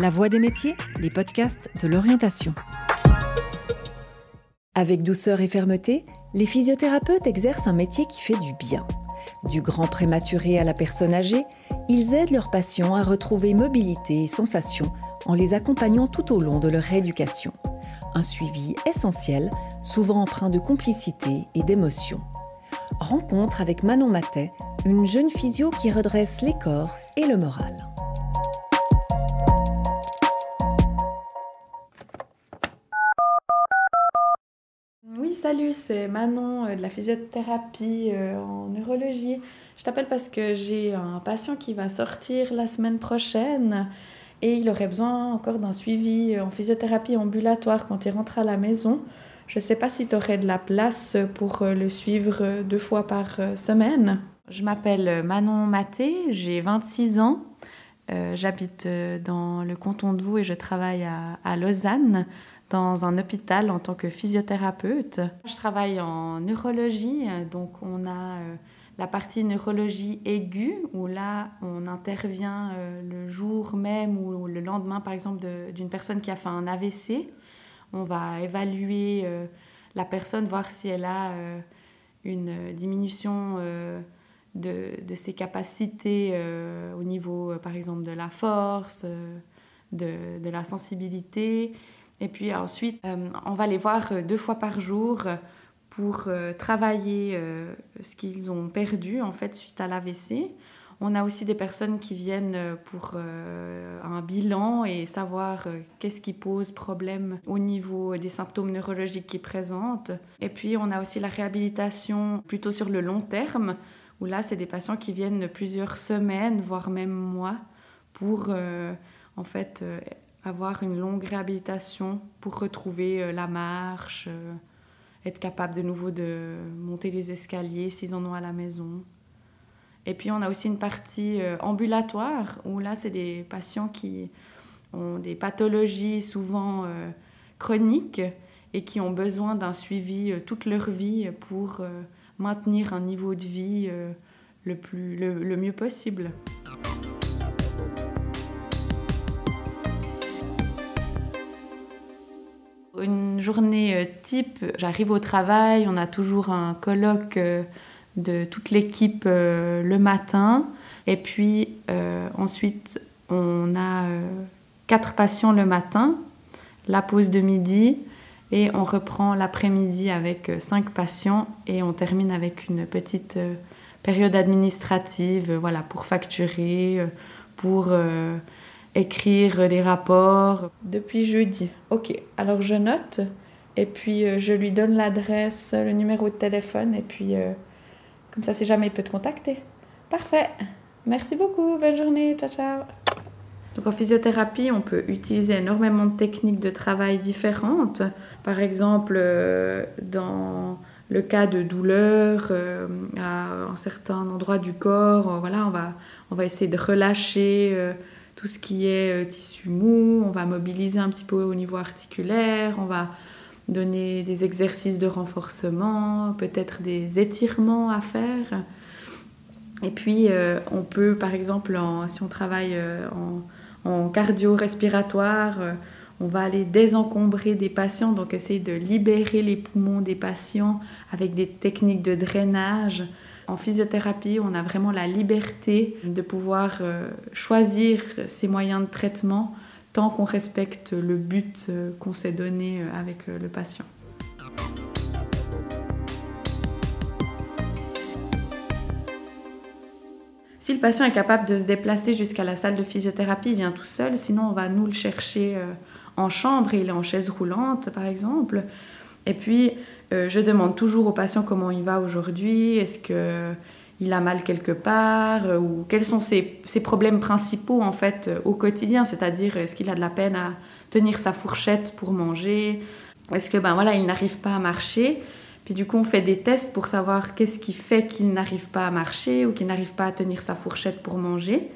La Voix des métiers, les podcasts de l'orientation. Avec douceur et fermeté, les physiothérapeutes exercent un métier qui fait du bien. Du grand prématuré à la personne âgée, ils aident leurs patients à retrouver mobilité et sensation en les accompagnant tout au long de leur rééducation. Un suivi essentiel, souvent empreint de complicité et d'émotion. Rencontre avec Manon Matet, une jeune physio qui redresse les corps et le moral. C'est Manon euh, de la physiothérapie euh, en neurologie. Je t'appelle parce que j'ai un patient qui va sortir la semaine prochaine et il aurait besoin encore d'un suivi euh, en physiothérapie ambulatoire quand il rentre à la maison. Je ne sais pas si tu aurais de la place pour le suivre deux fois par semaine. Je m'appelle Manon Maté, j'ai 26 ans. J'habite dans le canton de Vaud et je travaille à, à Lausanne dans un hôpital en tant que physiothérapeute. Je travaille en neurologie, donc on a euh, la partie neurologie aiguë, où là on intervient euh, le jour même ou le lendemain par exemple d'une personne qui a fait un AVC. On va évaluer euh, la personne, voir si elle a une diminution de, ses capacités au niveau par exemple de la force, de la sensibilité et puis ensuite, euh, on va les voir euh, deux fois par jour pour euh, travailler ce qu'ils ont perdu en fait suite à l'AVC. On a aussi des personnes qui viennent pour un bilan et savoir qu'est-ce qui pose problème au niveau des symptômes neurologiques qu'ils présentent. Et puis on a aussi la réhabilitation plutôt sur le long terme, où là c'est des patients qui viennent plusieurs semaines, voire même mois, pour en fait avoir une longue réhabilitation pour retrouver euh, la marche, euh, être capable de nouveau de monter les escaliers s'ils en ont à la maison. Et puis on a aussi une partie euh, ambulatoire où là c'est des patients qui ont des pathologies souvent chroniques et qui ont besoin d'un suivi toute leur vie pour maintenir un niveau de vie le, plus, le mieux possible. Journée euh, type, j'arrive au travail, on a toujours un colloque euh, de toute l'équipe euh, le matin. Et puis ensuite, on a quatre patients le matin, la pause de midi, et on reprend l'après-midi avec cinq patients et on termine avec une petite période administrative voilà, pour facturer, pour écrire des rapports. Depuis jeudi. Ok, alors je note et puis euh, je lui donne l'adresse, le numéro de téléphone et puis euh, comme ça, si jamais il peut te contacter. Parfait. Merci beaucoup. Bonne journée. Ciao, ciao. Donc en physiothérapie, on peut utiliser énormément de techniques de travail différentes. Par exemple, euh, dans le cas de douleur à un certain endroit du corps, voilà, on va, on va essayer de relâcher tout ce qui est euh, tissu mou, on va mobiliser un petit peu au niveau articulaire, on va donner des exercices de renforcement, peut-être des étirements à faire. Et puis, euh, on peut, par exemple, si on travaille euh, en, cardio-respiratoire, on va aller désencombrer des patients, donc essayer de libérer les poumons des patients avec des techniques de drainage. En physiothérapie, on a vraiment la liberté de pouvoir euh, choisir ses moyens de traitement tant qu'on respecte le but euh, qu'on s'est donné euh, avec le patient. Si le patient est capable de se déplacer jusqu'à la salle de physiothérapie, il vient tout seul, sinon on va nous le chercher en chambre, il est en chaise roulante par exemple. Et puis, euh, je demande toujours au patient comment il va aujourd'hui, est-ce qu'il a mal quelque part, euh, ou quels sont ses, problèmes principaux en fait euh, au quotidien, c'est-à-dire est-ce qu'il a de la peine à tenir sa fourchette pour manger, est-ce que ben voilà il n'arrive pas à marcher, puis du coup on fait des tests pour savoir qu'est-ce qui fait qu'il n'arrive pas à marcher ou qu'il n'arrive pas à tenir sa fourchette pour manger.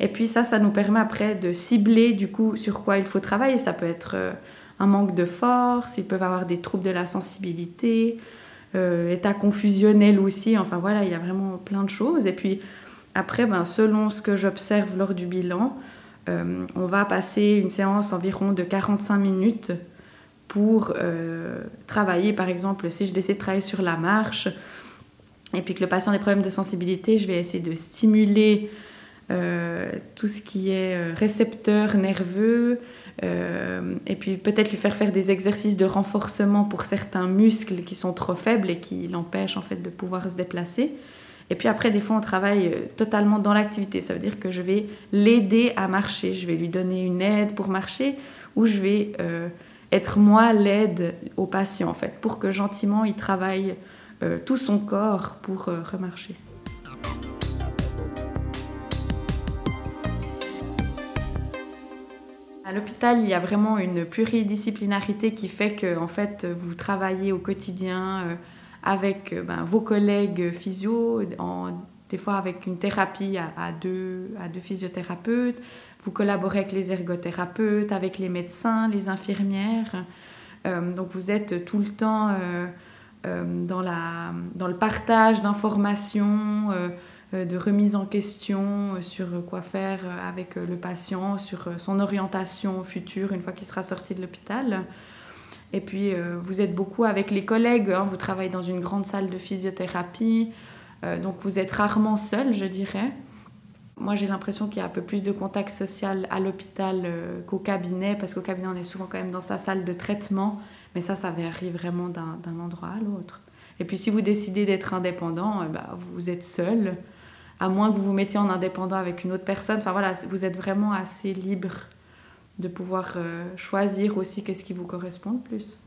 Et puis ça, ça nous permet après de cibler du coup sur quoi il faut travailler. Ça peut être un manque de force, ils peuvent avoir des troubles de la sensibilité, euh, état confusionnel aussi, enfin voilà, il y a vraiment plein de choses. Et puis après, ben, selon ce que j'observe lors du bilan, on va passer une séance environ de 45 minutes pour travailler, par exemple, si je décide de travailler sur la marche, et puis que le patient a des problèmes de sensibilité, je vais essayer de stimuler tout ce qui est récepteur nerveux, euh, et puis peut-être lui faire faire des exercices de renforcement pour certains muscles qui sont trop faibles et qui l'empêchent en fait de pouvoir se déplacer. Et puis après, des fois, on travaille euh, totalement dans l'activité. Ça veut dire que je vais l'aider à marcher. Je vais lui donner une aide pour marcher ou je vais euh, être moi l'aide au patient en fait, pour que gentiment il travaille tout son corps pour remarcher. À l'hôpital, il y a vraiment une pluridisciplinarité qui fait que en fait, vous travaillez au quotidien euh, avec euh, ben, vos collègues physio, des fois avec une thérapie à, deux, à deux physiothérapeutes. Vous collaborez avec les ergothérapeutes, avec les médecins, les infirmières. Euh, donc vous êtes tout le temps dans, le partage d'informations de remise en question euh, sur quoi faire euh, avec le patient, sur son orientation future une fois qu'il sera sorti de l'hôpital. Et puis, vous êtes beaucoup avec les collègues, hein. vous travaillez dans une grande salle de physiothérapie, donc vous êtes rarement seul, je dirais. Moi, j'ai l'impression qu'il y a un peu plus de contact social à l'hôpital qu'au cabinet, parce qu'au cabinet, on est souvent quand même dans sa salle de traitement, mais ça, ça varie vraiment d'un endroit à l'autre. Et puis, si vous décidez d'être indépendant, bah, vous êtes seul à moins que vous vous mettiez en indépendant avec une autre personne. Enfin voilà, vous êtes vraiment assez libre de pouvoir euh, choisir aussi qu'est-ce qui vous correspond le plus.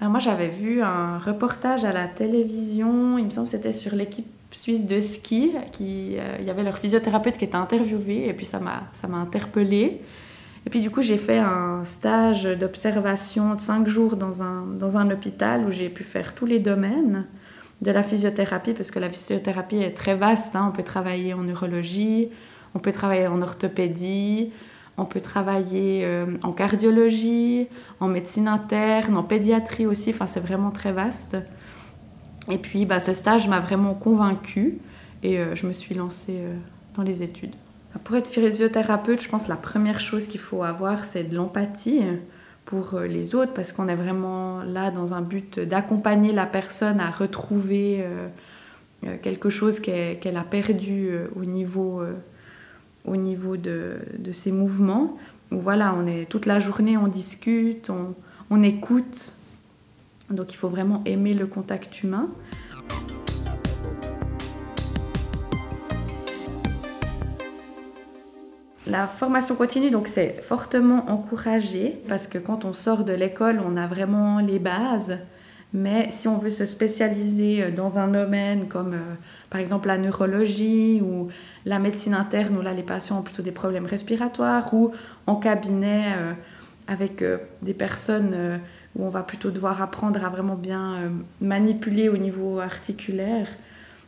Alors moi j'avais vu un reportage à la télévision, il me semble que c'était sur l'équipe suisse de ski, qui, euh, il y avait leur physiothérapeute qui était interviewé et puis ça m'a interpellée. Et puis du coup, j'ai fait un stage d'observation de 5 jours dans un, dans un hôpital où j'ai pu faire tous les domaines de la physiothérapie, parce que la physiothérapie est très vaste. Hein. On peut travailler en neurologie, on peut travailler en orthopédie, on peut travailler euh, en cardiologie, en médecine interne, en pédiatrie aussi. Enfin, c'est vraiment très vaste. Et puis, bah, ce stage m'a vraiment convaincue et euh, je me suis lancée euh, dans les études. Pour être physiothérapeute, je pense que la première chose qu'il faut avoir, c'est de l'empathie pour euh, les autres, parce qu'on est vraiment là dans un but d'accompagner la personne à retrouver euh, euh, quelque chose qu'elle a perdu au niveau, au niveau de, ses mouvements. voilà, on est toute la journée, on discute, on écoute. Donc il faut vraiment aimer le contact humain. La formation continue, donc c'est fortement encouragé parce que quand on sort de l'école, on a vraiment les bases. Mais si on veut se spécialiser euh, dans un domaine comme euh, par exemple la neurologie ou la médecine interne où là les patients ont plutôt des problèmes respiratoires ou en cabinet euh, avec des personnes où on va plutôt devoir apprendre à vraiment bien manipuler au niveau articulaire,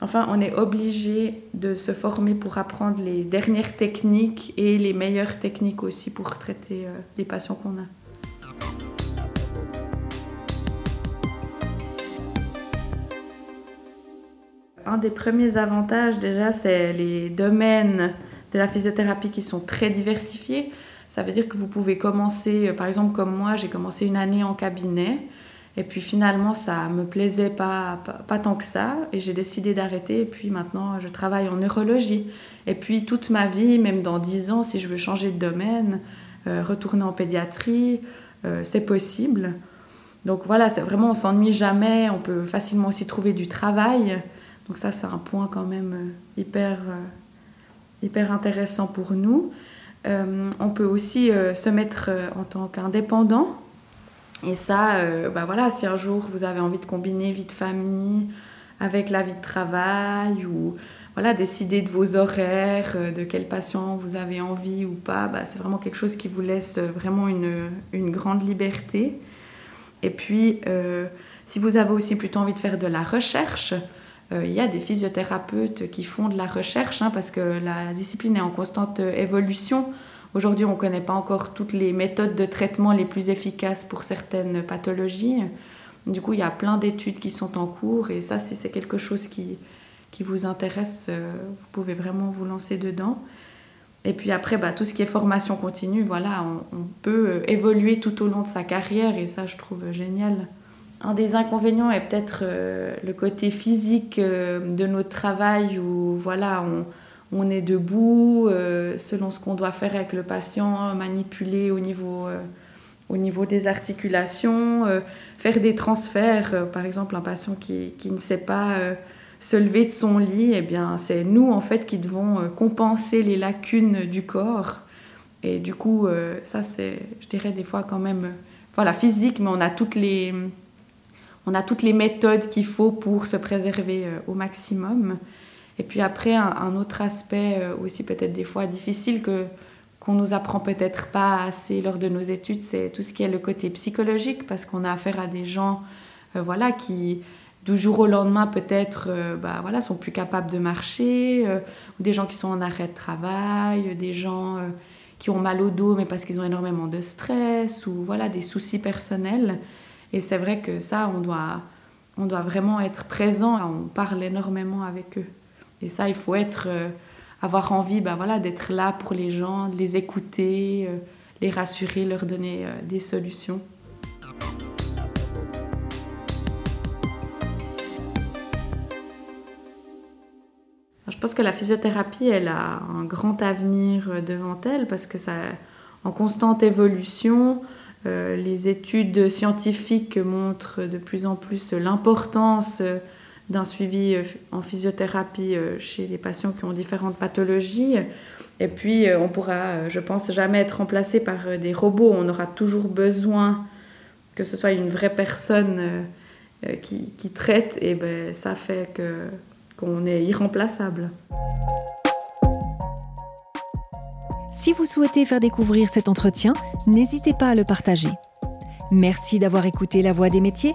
Enfin, on est obligé de se former pour apprendre les dernières techniques et les meilleures techniques aussi pour traiter euh, les patients qu'on a. Un des premiers avantages déjà, c'est les domaines de la physiothérapie qui sont très diversifiés. Ça veut dire que vous pouvez commencer, euh, par exemple comme moi, j'ai commencé une année en cabinet. Et puis finalement, ça me plaisait pas, pas, tant que ça. Et j'ai décidé d'arrêter. Et puis maintenant, je travaille en neurologie. Et puis toute ma vie, même dans 10 ans, si je veux changer de domaine, euh, retourner en pédiatrie, euh, c'est possible. Donc voilà, c'est vraiment, on s'ennuie jamais. On peut facilement aussi trouver du travail. Donc ça, c'est un point quand même euh, hyper, hyper intéressant pour nous. on peut aussi se mettre en tant qu'indépendant et ça, euh, bah voilà, si un jour vous avez envie de combiner vie de famille avec la vie de travail ou voilà, décider de vos horaires, euh, de quel patient vous avez envie ou pas, bah, c'est vraiment quelque chose qui vous laisse vraiment une, une grande liberté. Et puis, euh, si vous avez aussi plutôt envie de faire de la recherche, il y a des physiothérapeutes qui font de la recherche hein, parce que la discipline est en constante évolution. Aujourd'hui, on ne connaît pas encore toutes les méthodes de traitement les plus efficaces pour certaines pathologies. Du coup, il y a plein d'études qui sont en cours et ça, si c'est quelque chose qui, qui vous intéresse, euh, vous pouvez vraiment vous lancer dedans. Et puis après, bah, tout ce qui est formation continue, voilà, on, peut euh, évoluer tout au long de sa carrière et ça, je trouve génial. Un des inconvénients est peut-être euh, le côté physique de notre travail où voilà, on, on est debout selon ce qu'on doit faire avec le patient, manipuler au niveau, au niveau des articulations, faire des transferts. par exemple, un patient qui, qui ne sait pas se lever de son lit, eh bien, c'est nous en fait qui devons euh, compenser les lacunes du corps. Et du coup, euh, ça c'est, je dirais des fois quand même, euh, voilà, physique, mais on a toutes les, on a toutes les méthodes qu'il faut pour se préserver au maximum. Et puis après, un, autre aspect aussi peut-être des fois difficile que qu'on nous apprend peut-être pas assez lors de nos études, c'est tout ce qui est le côté psychologique, parce qu'on a affaire à des gens, voilà, qui du jour au lendemain peut-être euh, bah, voilà, sont plus capables de marcher, euh, ou des gens qui sont en arrêt de travail, des gens euh, qui ont mal au dos mais parce qu'ils ont énormément de stress, ou voilà, des soucis personnels. Et c'est vrai que ça, on doit, on doit vraiment être présent, on parle énormément avec eux. Et ça, il faut être, avoir envie bah, voilà, d'être là pour les gens, de les écouter, les rassurer, leur donner des solutions. je pense que la physiothérapie, elle a un grand avenir euh, devant elle parce que ça, en constante évolution, euh, les études scientifiques montrent de plus en plus l'importance euh, d'un suivi en physiothérapie chez les patients qui ont différentes pathologies. Et puis, on pourra, je pense, jamais être remplacé par des robots. On aura toujours besoin que ce soit une vraie personne qui, qui traite. Et ben, ça fait que qu'on est irremplaçable. Si vous souhaitez faire découvrir cet entretien, n'hésitez pas à le partager. Merci d'avoir écouté La Voix des métiers,